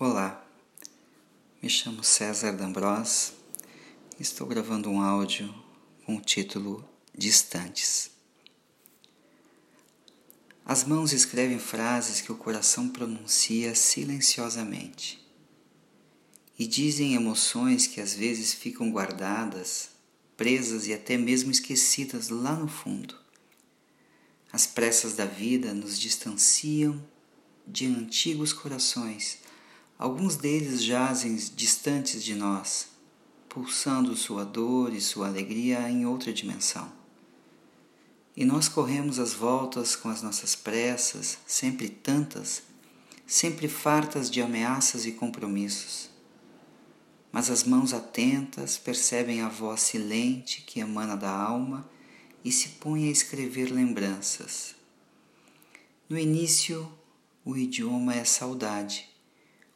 Olá, me chamo César D'Ambros e estou gravando um áudio com o título Distantes. As mãos escrevem frases que o coração pronuncia silenciosamente e dizem emoções que às vezes ficam guardadas, presas e até mesmo esquecidas lá no fundo. As pressas da vida nos distanciam de antigos corações Alguns deles jazem distantes de nós, pulsando sua dor e sua alegria em outra dimensão. E nós corremos as voltas com as nossas pressas, sempre tantas, sempre fartas de ameaças e compromissos. Mas as mãos atentas percebem a voz silente que emana da alma e se põe a escrever lembranças. No início, o idioma é saudade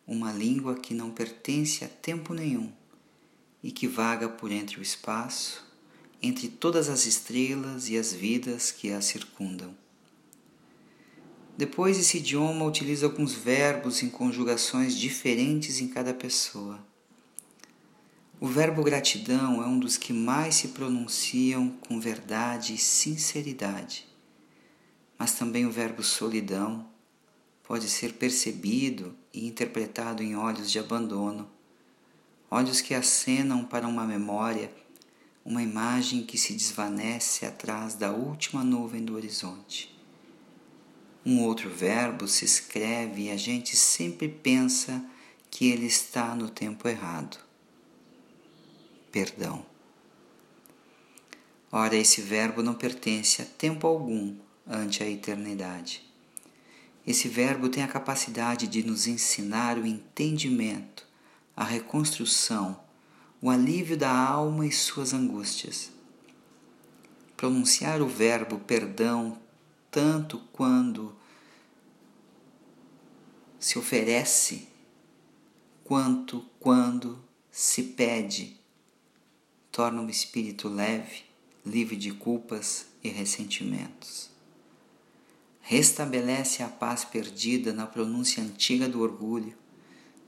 uma língua que não pertence a tempo nenhum e que vaga por entre o espaço, entre todas as estrelas e as vidas que a circundam. Depois, esse idioma utiliza alguns verbos em conjugações diferentes em cada pessoa. O verbo gratidão é um dos que mais se pronunciam com verdade e sinceridade, mas também o verbo solidão, pode ser percebido e interpretado em olhos de abandono, olhos que acenam para uma memória, uma imagem que se desvanece atrás da última nuvem do horizonte. Um outro verbo se escreve e a gente sempre pensa que ele está no tempo errado. Perdão. Ora, esse verbo não pertence a tempo algum ante a eternidade. Esse verbo tem a capacidade de nos ensinar o entendimento, a reconstrução, o alívio da alma e suas angústias. Pronunciar o verbo perdão tanto quando se oferece, quanto quando se pede, torna o espírito leve, livre de culpas e ressentimentos restabelece a paz perdida na pronúncia antiga do orgulho,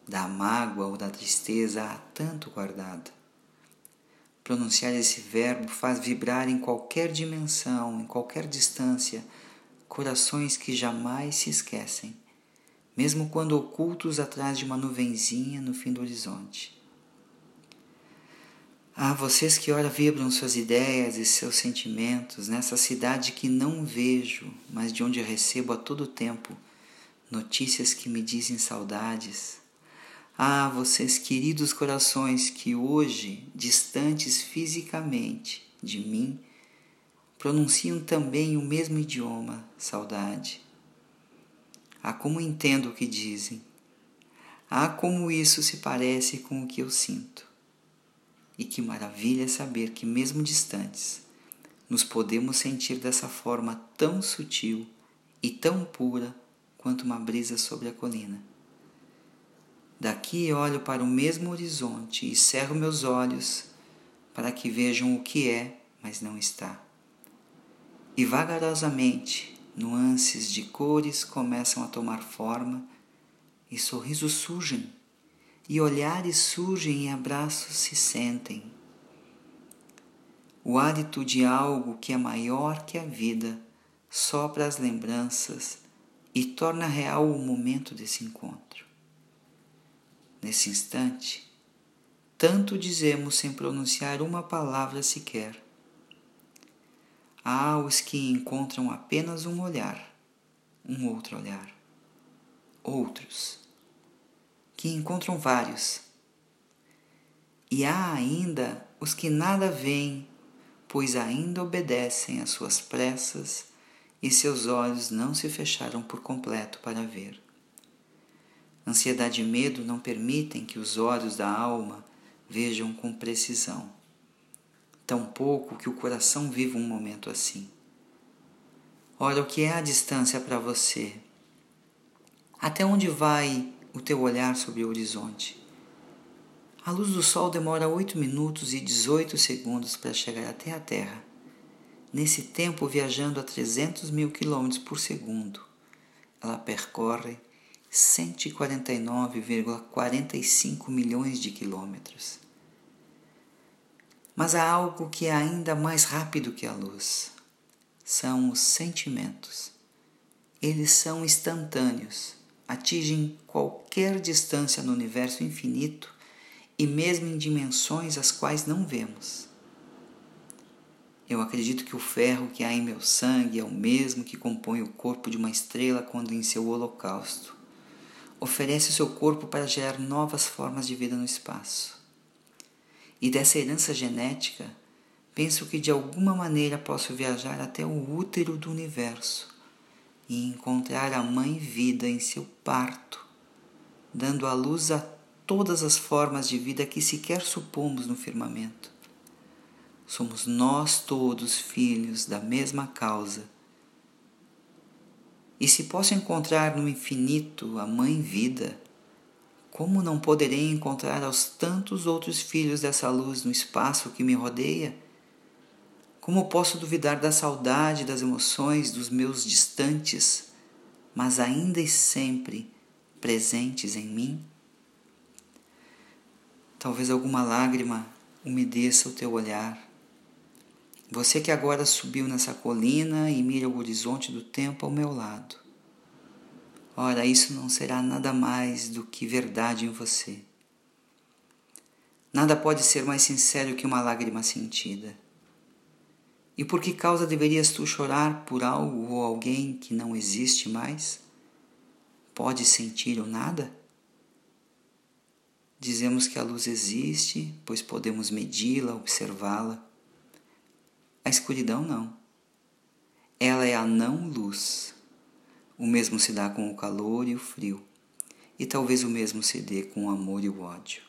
da mágoa ou da tristeza há tanto guardada. Pronunciar esse verbo faz vibrar em qualquer dimensão, em qualquer distância, corações que jamais se esquecem, mesmo quando ocultos atrás de uma nuvenzinha no fim do horizonte. Ah, vocês que ora vibram suas ideias e seus sentimentos nessa cidade que não vejo, mas de onde recebo a todo tempo notícias que me dizem saudades. Ah, vocês queridos corações que hoje, distantes fisicamente de mim, pronunciam também o mesmo idioma, saudade. Ah, como entendo o que dizem. Ah, como isso se parece com o que eu sinto. E que maravilha saber que, mesmo distantes, nos podemos sentir dessa forma tão sutil e tão pura quanto uma brisa sobre a colina. Daqui olho para o mesmo horizonte e cerro meus olhos para que vejam o que é, mas não está. E vagarosamente, nuances de cores começam a tomar forma e sorrisos surgem e olhares surgem e abraços se sentem. O hálito de algo que é maior que a vida sopra as lembranças e torna real o momento desse encontro. Nesse instante, tanto dizemos sem pronunciar uma palavra sequer. Há os que encontram apenas um olhar, um outro olhar. Outros que encontram vários. E há ainda os que nada veem, pois ainda obedecem às suas pressas e seus olhos não se fecharam por completo para ver. Ansiedade e medo não permitem que os olhos da alma vejam com precisão, tampouco que o coração viva um momento assim. Ora, o que é a distância para você? Até onde vai o teu olhar sobre o horizonte. A luz do sol demora 8 minutos e 18 segundos para chegar até a Terra. Nesse tempo, viajando a 300 mil quilômetros por segundo, ela percorre 149,45 milhões de quilômetros. Mas há algo que é ainda mais rápido que a luz: são os sentimentos. Eles são instantâneos, atingem qualquer distância no universo infinito e mesmo em dimensões as quais não vemos. Eu acredito que o ferro que há em meu sangue é o mesmo que compõe o corpo de uma estrela quando em seu holocausto. Oferece o seu corpo para gerar novas formas de vida no espaço. E dessa herança genética, penso que de alguma maneira posso viajar até o útero do universo e encontrar a mãe vida em seu parto, dando à luz a todas as formas de vida que sequer supomos no firmamento. Somos nós todos filhos da mesma causa. E se posso encontrar no infinito a Mãe Vida, como não poderei encontrar aos tantos outros filhos dessa luz no espaço que me rodeia? Como posso duvidar da saudade, das emoções dos meus distantes, mas ainda e sempre presentes em mim? Talvez alguma lágrima umedeça o teu olhar. Você que agora subiu nessa colina e mira o horizonte do tempo ao meu lado. Ora, isso não será nada mais do que verdade em você. Nada pode ser mais sincero que uma lágrima sentida. E por que causa deverias tu chorar por algo ou alguém que não existe mais? Pode sentir o nada? Dizemos que a luz existe, pois podemos medi-la, observá-la. A escuridão não. Ela é a não-luz. O mesmo se dá com o calor e o frio, e talvez o mesmo se dê com o amor e o ódio.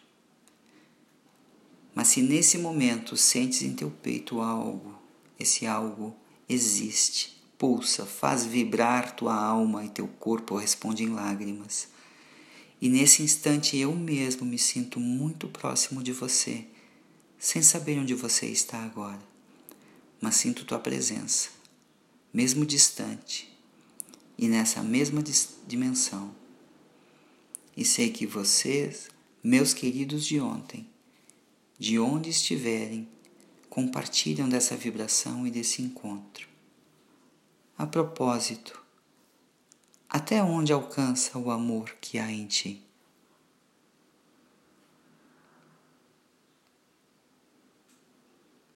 Mas se nesse momento sentes em teu peito algo, esse algo existe, pulsa, faz vibrar tua alma e teu corpo responde em lágrimas. E nesse instante eu mesmo me sinto muito próximo de você, sem saber onde você está agora, mas sinto tua presença, mesmo distante, e nessa mesma dimensão. E sei que vocês, meus queridos de ontem, de onde estiverem, compartilham dessa vibração e desse encontro. A propósito, até onde alcança o amor que há em ti?